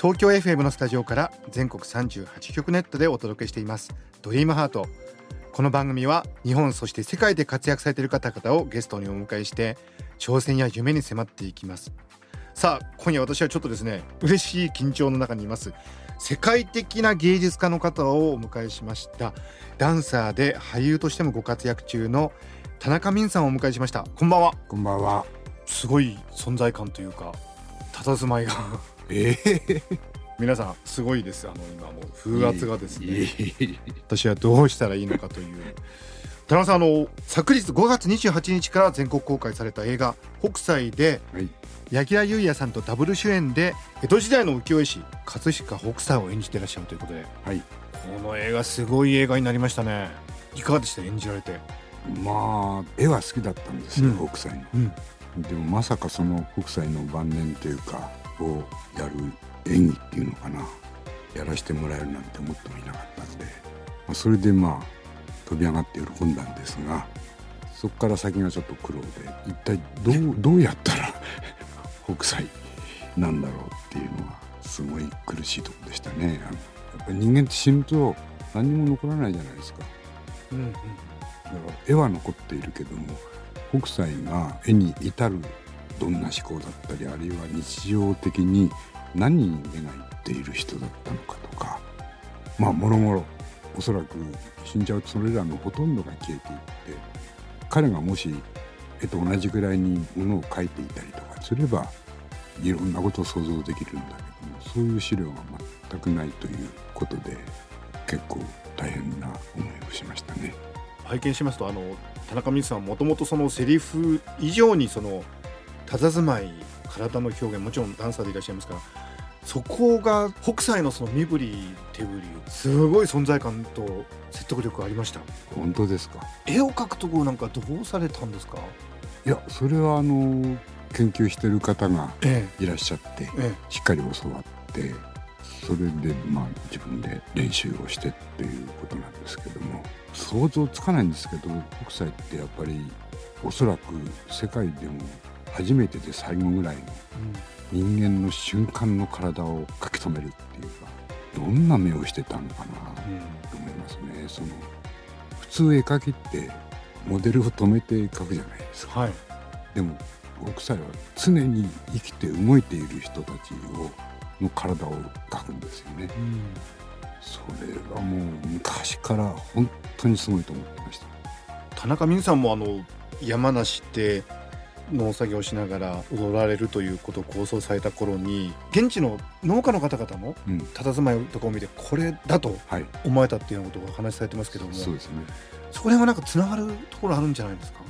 東京 FM のスタジオから全国38局ネットでお届けしています。ドリームハート。この番組は日本そして世界で活躍されている方々をゲストにお迎えして挑戦や夢に迫っていきます。さあ今夜私はちょっとですね嬉しい緊張の中にいます。世界的な芸術家の方をお迎えしました。ダンサーで俳優としてもご活躍中の田中泯さんをお迎えしました。こんばんは。こんばんは。すごい存在感というか佇まいがええ皆さんすごいですあの今もう風圧がですいねえいえい私はどうしたらいいのかという。田中さんあの昨日5月28日から全国公開された映画「北斎」でえはい。柳楽優弥さんとダブル主演で江戸時代の浮世絵師葛飾北斎を演じていらっしゃるということで。はい。この映画すごい映画になりましたね。いかがでした？演じられて。まあ絵は好きだったんですよ、うん。北斎の。うん。でもまさかその北斎の晩年というかをやる演技っていうのかなやらせてもらえるなんて思ってもいなかったんで、まあ、それでまあ飛び上がって喜んだんですがそこから先がちょっと苦労で一体どう どうやったら 北斎なんだろうっていうのはすごい苦しいところでしたね。あのやっぱり人間って死ぬと何にも残らないじゃないですか。うんだから絵は残っているけども北斎が絵に至るどんな思考だったりあるいは日常的に何に目がいっている人だったのかとかまあもろもろおそらく死んじゃうとそれらのほとんどが消えていって彼がもし絵と同じぐらいにものを描いていたりとかすればいろんなことを想像できるんだけどもそういう資料が全くないということで結構大変な思いをしましたね。拝見しますとあの田中泯さんもともとそのセリフ以上にその佇まい体の表現もちろんダンサーでいらっしゃいますからそこが北斎のその身振り手振りすごい存在感と説得力がありました。本当ですか？絵を描くとこなんかどうされたんですか？いやそれはあの研究してる方がえ。いらっしゃってええ。しっかり教わってそれでまあ自分で練習をしてっていうことなんですけども想像つかないんですけど北斎ってやっぱりおそらく世界でも初めてで最後ぐらいの人間の瞬間の体を書き留めるっていうかどんな目をしてたのかなうんうんと思いますね。その普通絵描きってモデルを止めて描くじゃないですか。はい。でも北斎は常に生きて動いている人たちをの体を描くんですよね。それがもう昔から本当にすごいと思ってました。田中泯さんもあの山梨で農作業をしながら踊られるということを構想された頃に現地の農家の方々のうん。佇まいとかを見てこれだとはい。思われたっていうようなことをお話しされてますけどもそうですね。そこら辺はなんかつながるところあるんじゃないですか？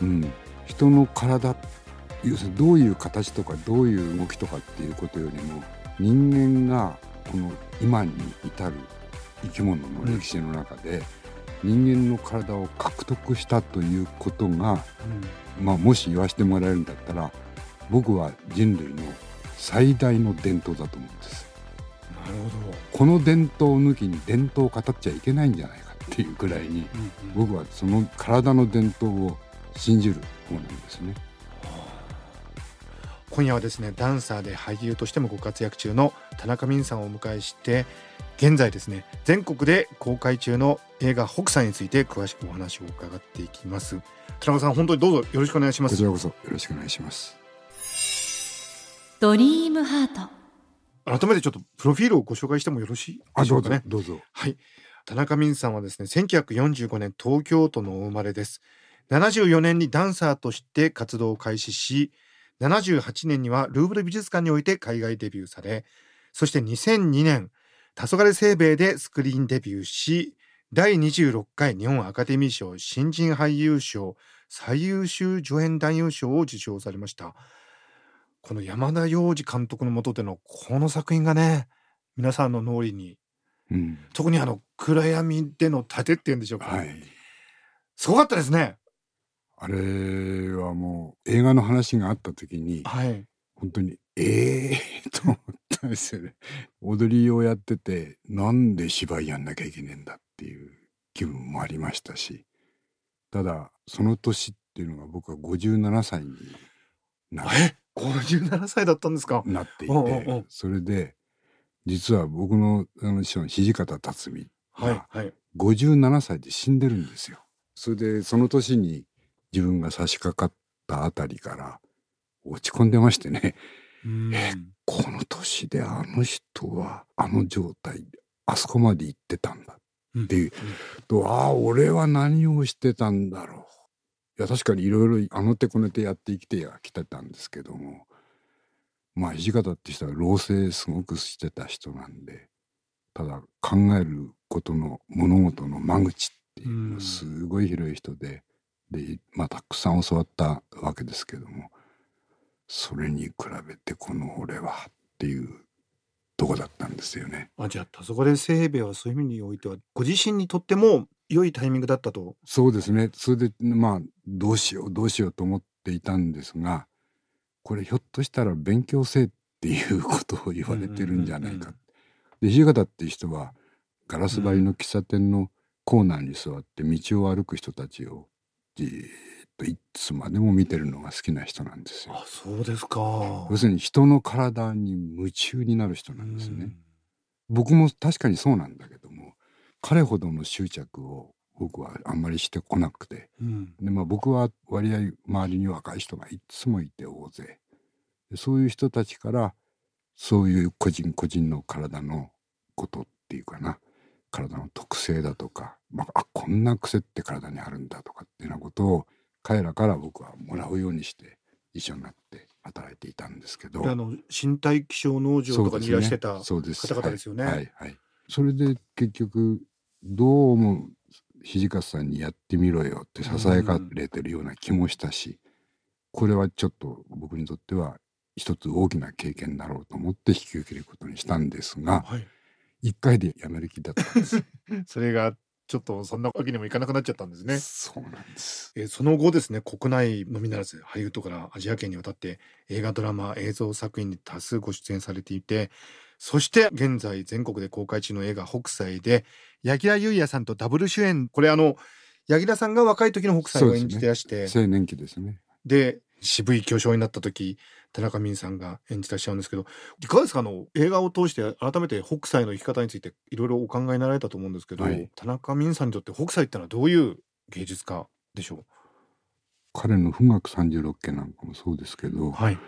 うん。人の体要するにどういう形とかどういう動きとかっていうことよりも人間がこの今に至る生き物の歴史の中で、人間の体を獲得したということがまあ、もし言わせてもらえるんだったら僕は人類の最大の伝統だと思うんです。なるほど、この伝統を抜きに伝統を語っちゃいけないんじゃないかっていうくらいに僕はその体の伝統を信じる方なんですね。今夜はですねダンサーで俳優としてもご活躍中の田中泯さんをお迎えして現在ですね全国で公開中の映画北斎について詳しくお話を伺っていきます。田中さん本当にどうぞよろしくお願いします。こちらこそよろしくお願いします。ドリームハート。改めてちょっとプロフィールをご紹介してもよろしいあどうぞでしょうかね。どうぞはい。田中泯さんはですね1945年東京都のお生まれです。74年にダンサーとして活動を開始し78年にはルーブル美術館において海外デビューされそして2002年黄昏清兵衛でスクリーンデビューし第26回日本アカデミー賞新人俳優賞最優秀助演男優賞を受賞されました。この山田洋次監督の下でのこの作品がね皆さんの脳裏にうん、特にあの暗闇での盾っていうんでしょうか、はい。すごかったですね。あれはもう映画の話があった時にはい。本当にええー、とですよね。踊りをやっててなんで芝居やんなきゃいけねえんだっていう気分もありましたしただその年っていうのが僕は57歳になえ？57歳だったんですか？なっていておうおうそれで実は僕のあの師匠の土方辰巳はいはい。57歳で死んでるんですよ。それでその年に自分が差し掛かったあたりから落ち込んでましてね。うんこの年であの人はあの状態であそこまで行ってたんだ。っていう、とああ俺は何をしてたんだろう。いや確かにいろいろあの手こねてやって生きてはきてたんですけども。まあ土方って人は老成すごくしてた人なんでただ考えることの物事の間口っていうのがすごい広い人で、でまあたくさん教わったわけですけどもそれに比べてこの俺はっていうとこだったんですよね。あじゃあそこで清兵衛はそういう意味においてはご自身にとっても良いタイミングだったとそうですねそれでまあどうしようどうしようと思っていたんですがこれひょっとしたら勉強せえっていうことを言われてるんじゃないか。で土方っていう人はガラス張りの喫茶店のコーナーに座って道を歩く人たちをじーいつまでも見てるのが好きな人なんですよ。あそうですか。要するに人の体に夢中になる人なんですね。僕も確かにそうなんだけども彼ほどの執着を僕はあんまりしてこなくて。うん。で、まあ、僕は割合周りに若い人がいつもいて大勢。でそういう人たちからそういう個人個人の体のことっていうかな。体の特性だとか、まあ、あこんな癖って体にあるんだとかっていうようなことを彼らから僕はもらうようにして一緒になって働いていたんですけど。であの身体気象農場とかにいらしてたそうです方々ですよね。はいはいはい。それで結局どうも土方さんにやってみろよってささやかれてるような気もしたし、これはちょっと僕にとっては一つ大きな経験だろうと思って引き受けることにしたんですがはい。一回でやめる気だったんです。それがちょっとそんなわけにもいかなくなっちゃったんですね。そうなんです。えーその後ですね国内のみならずハリウッドからアジア圏にわたって映画ドラマ映像作品に多数ご出演されていてそして現在全国で公開中の映画「北斎」で柳楽優弥さんとダブル主演。これあの柳楽さんが若い時の北斎を演じてらして青年期ですね。で渋い巨匠になった時田中泯さんが演じてらっしゃるんですけどいかがですか？あの映画を通して改めて北斎の生き方についていろいろお考えになられたと思うんですけど、はい。田中泯さんにとって北斎ってのはどういう芸術家でしょ彼の「富岳三十六景」なんかもそうですけど、うはい。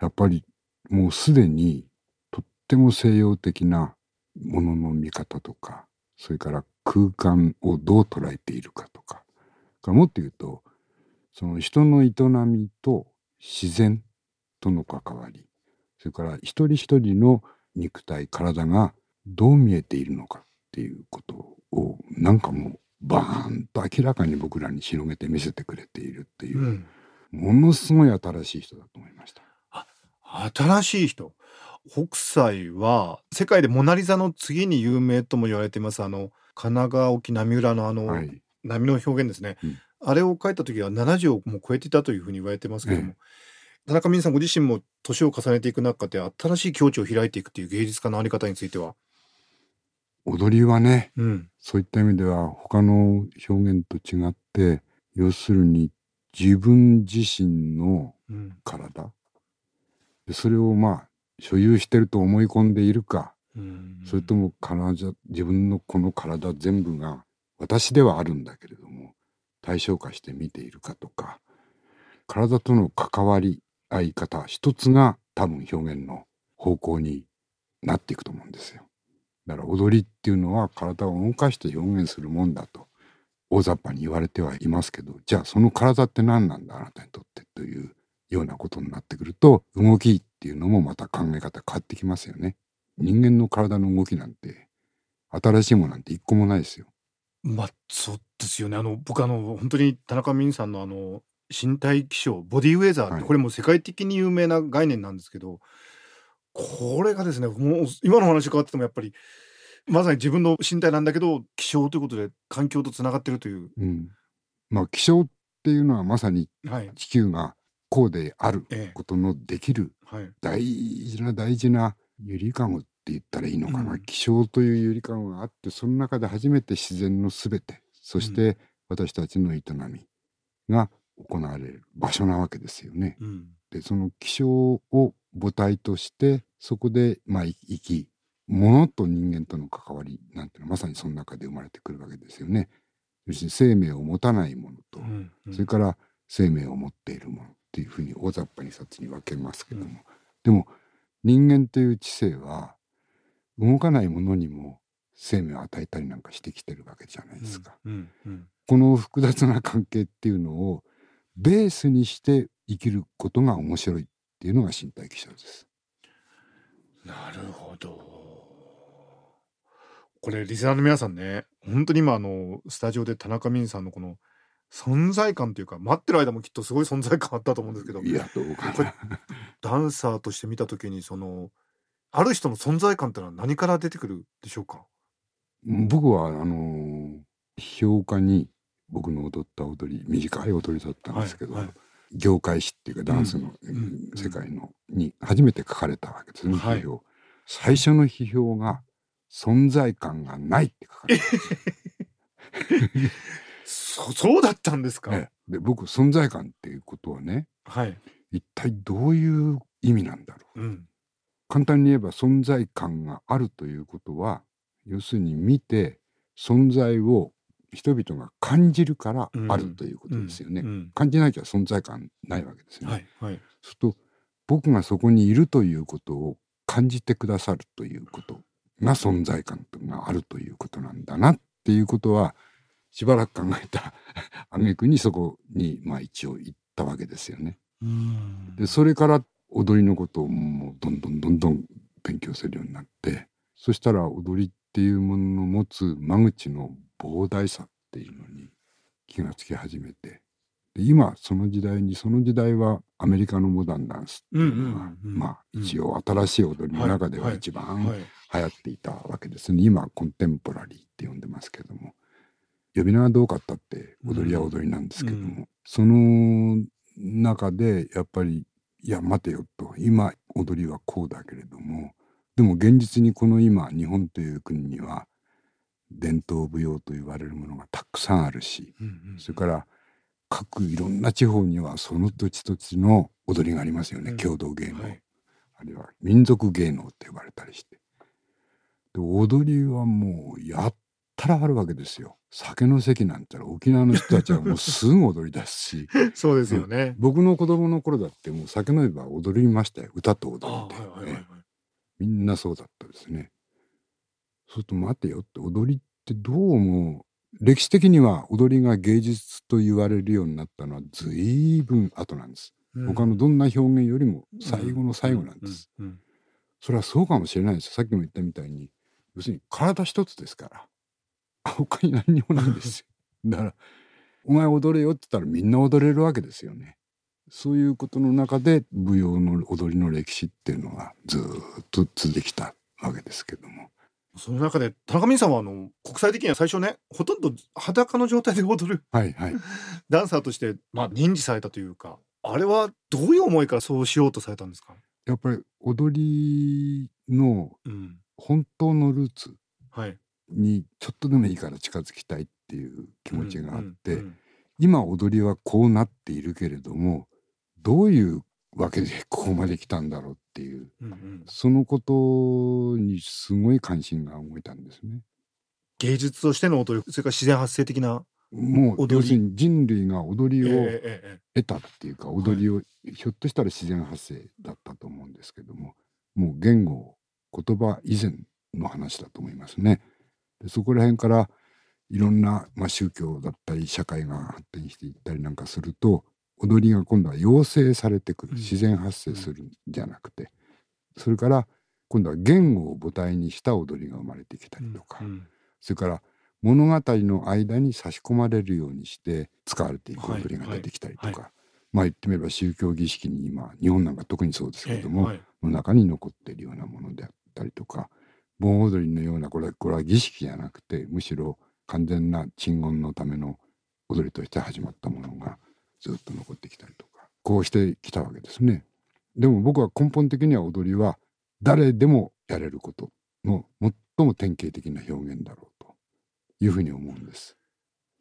やっぱりもうすでにとっても西洋的なものの見方とかそれから空間をどう捉えているかとか。からもっと言うとその人の営みと自然との関わりそれから一人一人の肉体体がどう見えているのかっていうことをなんかもうバーンと明らかに僕らに広げて見せてくれているっていうう、ん。ものすごい新しい人だと思いました。新しい人。北斎は世界でモナ・リザの次に有名とも言われていますあの神奈川沖波浦のあの、はい。波の表現ですね、うん。あれを描いた時は70をもう超えていたというふうに言われてますけども、田中泯さんご自身も年を重ねていく中で新しい境地を開いていくっていう芸術家のあり方については、踊りはねうん、そういった意味では他の表現と違って要するに自分自身のうん。それをまあ所有してると思い込んでいるかうん。それとも体自分のこの体全部が私ではあるんだけれども対象化して見ているかとか体との関わり合い方一つが多分表現の方向になっていくと思うんですよ。だから踊りっていうのは体を動かして表現するもんだと大雑把に言われてはいますけどじゃあその体って何なんだあなたにとってというようなことになってくると動きっていうのもまた考え方変わってきますよね。人間の体の動きなんて新しいものなんて一個もないですよ。まあそうですよねあの僕あの本当に田中泯さんのあの身体気象ボディウェザーこれも世界的に有名な概念なんですけどこれがですねもう今の話伺っててもやっぱりまさに自分の身体なんだけど気象ということで環境とつながってるという、うん、まあ気象っていうのはまさにはい。地球がこうであるええ。ことのできるはい。大事な大事なゆりかごって言ったらいいのかな、うん。気象というゆりかごがあってその中で初めて自然のすべてそして私たちの営みが行われる場所なわけですよね。うんでその気象を母体としてそこでまあ生き物と人間との関わりなんていうのはまさにその中で生まれてくるわけですよね。要するに生命を持たないものと、うんうんそれから生命を持っているものっていうふうに大雑把に冊に分けますけども、うんでも人間という知性は動かないものにも生命を与えたりなんかしてきてるわけじゃないですか。うんうんこの複雑な関係っていうのをベースにして生きることが面白いっていうのが身体気象です。なるほど。これリスナーの皆さんね本当に今あのスタジオで田中泯さんのこの存在感というか待ってる間もきっとすごい存在感あったと思うんですけどいやどうかな。ダンサーとして見た時にそのある人の存在感ってのは何から出てくるでしょうか？僕はあのー評価に僕の踊った踊り短い踊りだったんですけど、はいはい。業界誌っていうかダンスの、世界のに初めて書かれたわけですね、はい。批評最初の批評が存在感がないって書かれて そそうだったんですか、ねで僕存在感っていうことはねはい、一体どういう意味なんだろう？うん。簡単に言えば存在感があるということは要するに見て存在を人々が感じるからあるということですよね。うん感じなきゃ存在感ないわけですね。はいはいすると僕がそこにいるということを感じてくださるということが存在感があるということなんだなっていうことはしばらく考えた挙句にそこにまあ一応行ったわけですよね。うんでそれから踊りのことをもうどんどんどんどん勉強するようになってそしたら踊りっていうものの持つ間口の膨大さっていうのに気がつき始めて。で今その時代にその時代はアメリカのモダンダンスっていうのが、うんうんうんまあうん。一応新しい踊りの中では一番はい。流行っていたわけですね、今コンテンポラリーって呼んでますけども呼び名がどうかったって踊りは踊りなんですけども、うん。その中でやっぱりいや待てよと。今踊りはこうだけれどもでも現実にこの今日本という国には伝統舞踊と言われるものがたくさんあるしうんうんそれから各いろんな地方にはその土地土地の踊りがありますよね、うん。郷土芸能、はい。あるいは民族芸能って呼ばれたりして。で踊りはもうやったらあるわけですよ。酒の席なんて沖縄の人たちはもうすぐ踊り出すし。そうですよね、僕の子供の頃だってもう酒飲めば踊りましたよ。歌と踊ありで、はいはいはいはい。ええみんなそうだったですねそうすると待てよって踊りってどうも歴史的には踊りが芸術と言われるようになったのは随分後なんです、他のどんな表現よりも最後の最後なんです、うんうん。それはそうかもしれないですよ。さっきも言ったみたいに要するに体一つですから他に何にもないんですよ。だからお前踊れよって言ったらみんな踊れるわけですよね。そういうことの中で舞踊の踊りの歴史っていうのはずーっと続いてきたわけですけどもその中で田中泯さんはあの国際的には最初ねほとんど裸の状態で踊る。はいはい。ダンサーとしてまあ認知されたというかあれはどういう思いからそうしようとされたんですか、やっぱり踊りのうん、本当のルーツはい。にちょっとでもいいから近づきたいっていう気持ちがあって、今踊りはこうなっているけれどもどういうわけでここまで来たんだろうっていううんうんそのことにすごい関心が動いたんですね。芸術としての踊りそれから自然発生的なもう踊り？要するに人類が踊りを得たっていうか踊りをひょっとしたら自然発生だったと思うんですけどももう言語言葉以前の話だと思いますね。でそこら辺からいろんな、まあ、宗教だったり社会が発展していったりなんかすると踊りが今度は養成されてくるうん。自然発生するんじゃなくて、それから今度は言語を母体にした踊りが生まれてきたりとか、うん。それから物語の間に差し込まれるようにして使われていく踊りが出てきたりとか、まあ言ってみれば宗教儀式に今日本なんか特にそうですけれども、の中に残っているようなものであったりとか盆踊りのようなこれはこれは儀式じゃなくてむしろ完全な鎮魂のための踊りとして始まったものがずっと残ってきたりとかこうしてきたわけですね。でも僕は根本的には踊りは誰でもやれることの最も典型的な表現だろうというふうに思うんです。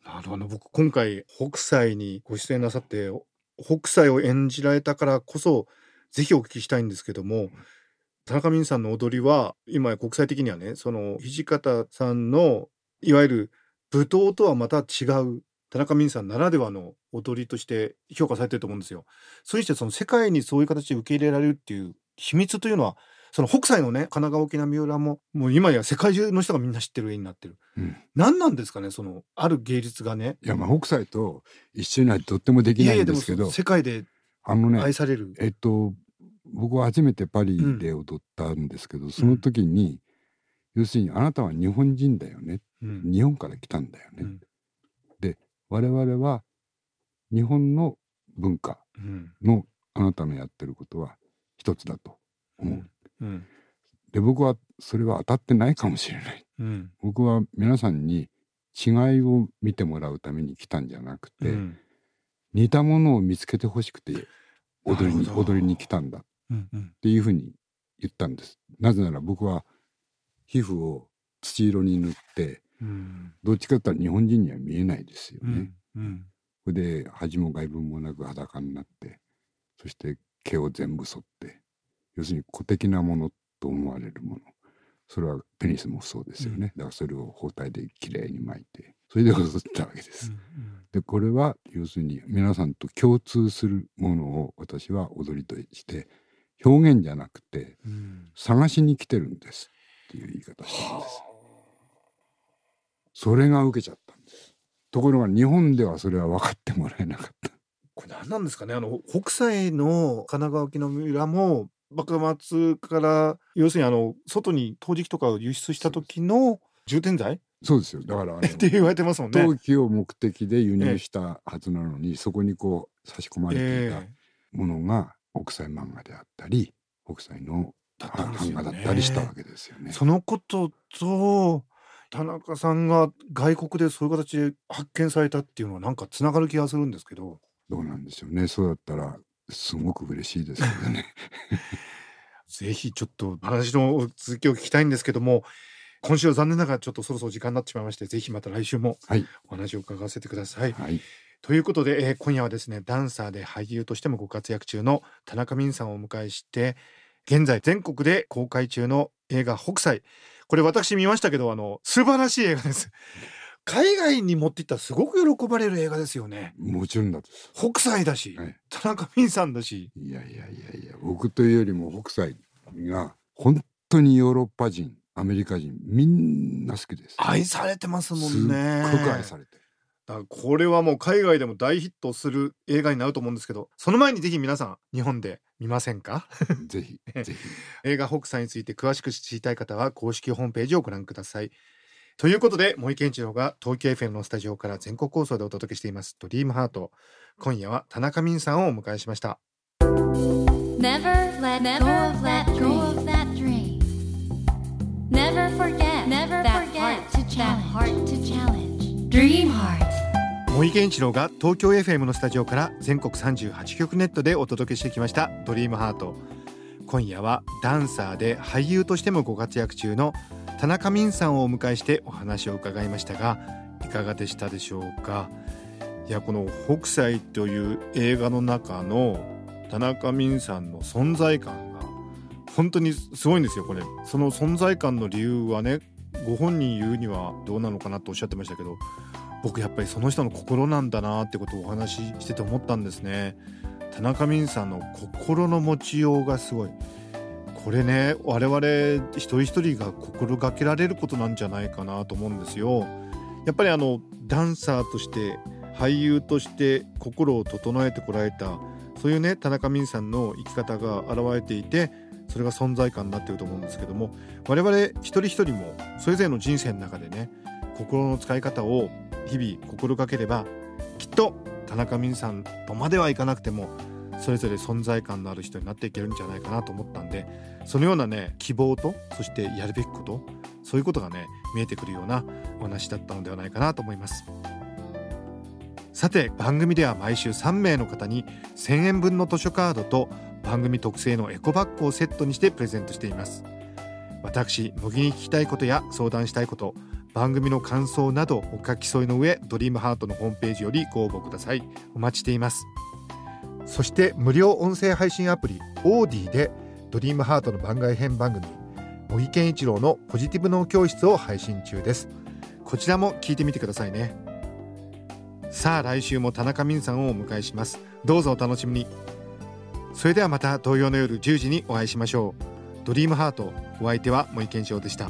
なるほど僕今回北斎にご出演なさって北斎を演じられたからこそぜひお聞きしたいんですけども田中泯さんの踊りは今国際的にはねその土方さんのいわゆる舞踏とはまた違う田中泯さんならではの踊りとして評価されてると思うんですよ。そしてその世界にそういう形で受け入れられるっていう秘密というのはその北斎のね神奈川沖縄三浦ももう今や世界中の人がみんな知ってる絵になってる。うん。何なんですかねそのある芸術がね。いやまあ北斎と一緒にはとってもできないんですけど。世界で愛される。えっと僕は初めてパリで踊ったんですけど、その時に、要するにあなたは日本人だよね。うん。日本から来たんだよね、うん我々は日本の文化うん。のあなたのやってることは一つだと思う、うん。で僕はそれは当たってないかもしれない。うん。僕は皆さんに違いを見てもらうために来たんじゃなくて、うん。似たものを見つけてほしくて踊りに踊りに来たんだ。うんうん。っていうふうに言ったんです。なぜなら僕は皮膚を土色に塗ってうん。どっちかって言ったら日本人には見えないですよね、うん。それで恥も外分もなく裸になってそして毛を全部剃って要するに古的なものと思われるもの。それはペニスもそうですよね、だからそれを包帯できれいに巻いてそれで踊ったわけです、でこれは要するに皆さんと共通するものを私は踊りとして表現じゃなくてうん。探しに来てるんですっていう言い方をしたんですそれが受けちゃったんです。ところが日本ではそれは分かってもらえなかった。これ何なんですかね？あの北斎の神奈川沖の村も幕末から要するにあの外に陶磁器とかを輸出した時の充填剤そうですよ。だからって言われてますもんね。陶器を目的で輸入したはずなのに、そこにこう差し込まれていたえものが北斎漫画であったり北斎の版画だったりしたわけですよね。えそのことと田中さんが外国でそういう形で発見されたっていうのはなんかつながる気がするんですけどどうなんでしょうねそうだったらすごく嬉しいですけどね。ぜひちょっと話の続きを聞きたいんですけども今週は残念ながらちょっとそろそろ時間になってしまいましてぜひまた来週もはいお話を伺わせてください。はいということで、えー今夜はですねダンサーで俳優としてもご活躍中の田中泯さんをお迎えして現在全国で公開中の映画「北斎」これ私見ましたけどあの素晴らしい映画です海外に持っていったらすごく喜ばれる映画ですよねもちろんだです。北斎だし、はい田中泯さんだしいやいやいやいや僕というよりも北斎が本当にヨーロッパ人アメリカ人みんな好きです。愛されてますもすっごんねく愛されてる。だからこれはもう海外でも大ヒットする映画になると思うんですけどその前にぜひ皆さん日本で見ませんか？ぜひぜひ。映画北斎について詳しく知りたい方は公式ホームページをご覧ください。ということで森健一郎が東京 FM のスタジオから全国放送でお届けしています「ドリームハート今夜は田中泯さんをお迎えしました Never let go of that dream. Never forget. Never that heart to challenge. Dream Heart. 森健一郎が東京 FM のスタジオから全国38局ネットでお届けしてきました「ドリームハート。今夜はダンサーで俳優としてもご活躍中の田中泯さんをお迎えしてお話を伺いましたがいかがでしたでしょうか？いやこの「北斎」という映画の中の田中泯さんの存在感が本当にすごいんですよこれ。その存在感の理由はねご本人言うにはどうなのかなとおっしゃってましたけど僕やっぱりその人の心なんだなってことをお話ししてて思ったんですね。田中泯さんの心の持ちようがすごい。これね我々一人一人が心がけられることなんじゃないかなと思うんですよ。やっぱりあのダンサーとして俳優として心を整えてこられたそういうね田中泯さんの生き方が現れていてそれが存在感になってると思うんですけども我々一人一人もそれぞれの人生の中でね心の使い方を日々心がければきっと田中美さんとまではいかなくてもそれぞれ存在感のある人になっていけるんじゃないかなと思ったんでそのようなね希望とそしてやるべきことそういうことがね見えてくるようなお話だったのではないかなと思います。さて番組では毎週3名の方に1000円分の図書カードと番組特製のエコバッグをセットにしてプレゼントしています。私乃木に聞きたいことや相談したいこと番組の感想などお書き添えの上ドリームハートのホームページよりご応募ください。お待ちしています。そして無料音声配信アプリオーディでドリームハートの番外編番組茂木健一郎のポジティブ脳教室を配信中です。こちらも聞いてみてくださいね。さあ来週も田中泯さんをお迎えします。どうぞお楽しみに。それではまた同様の夜10時にお会いしましょう。ドリームハートお相手は森健一郎でした。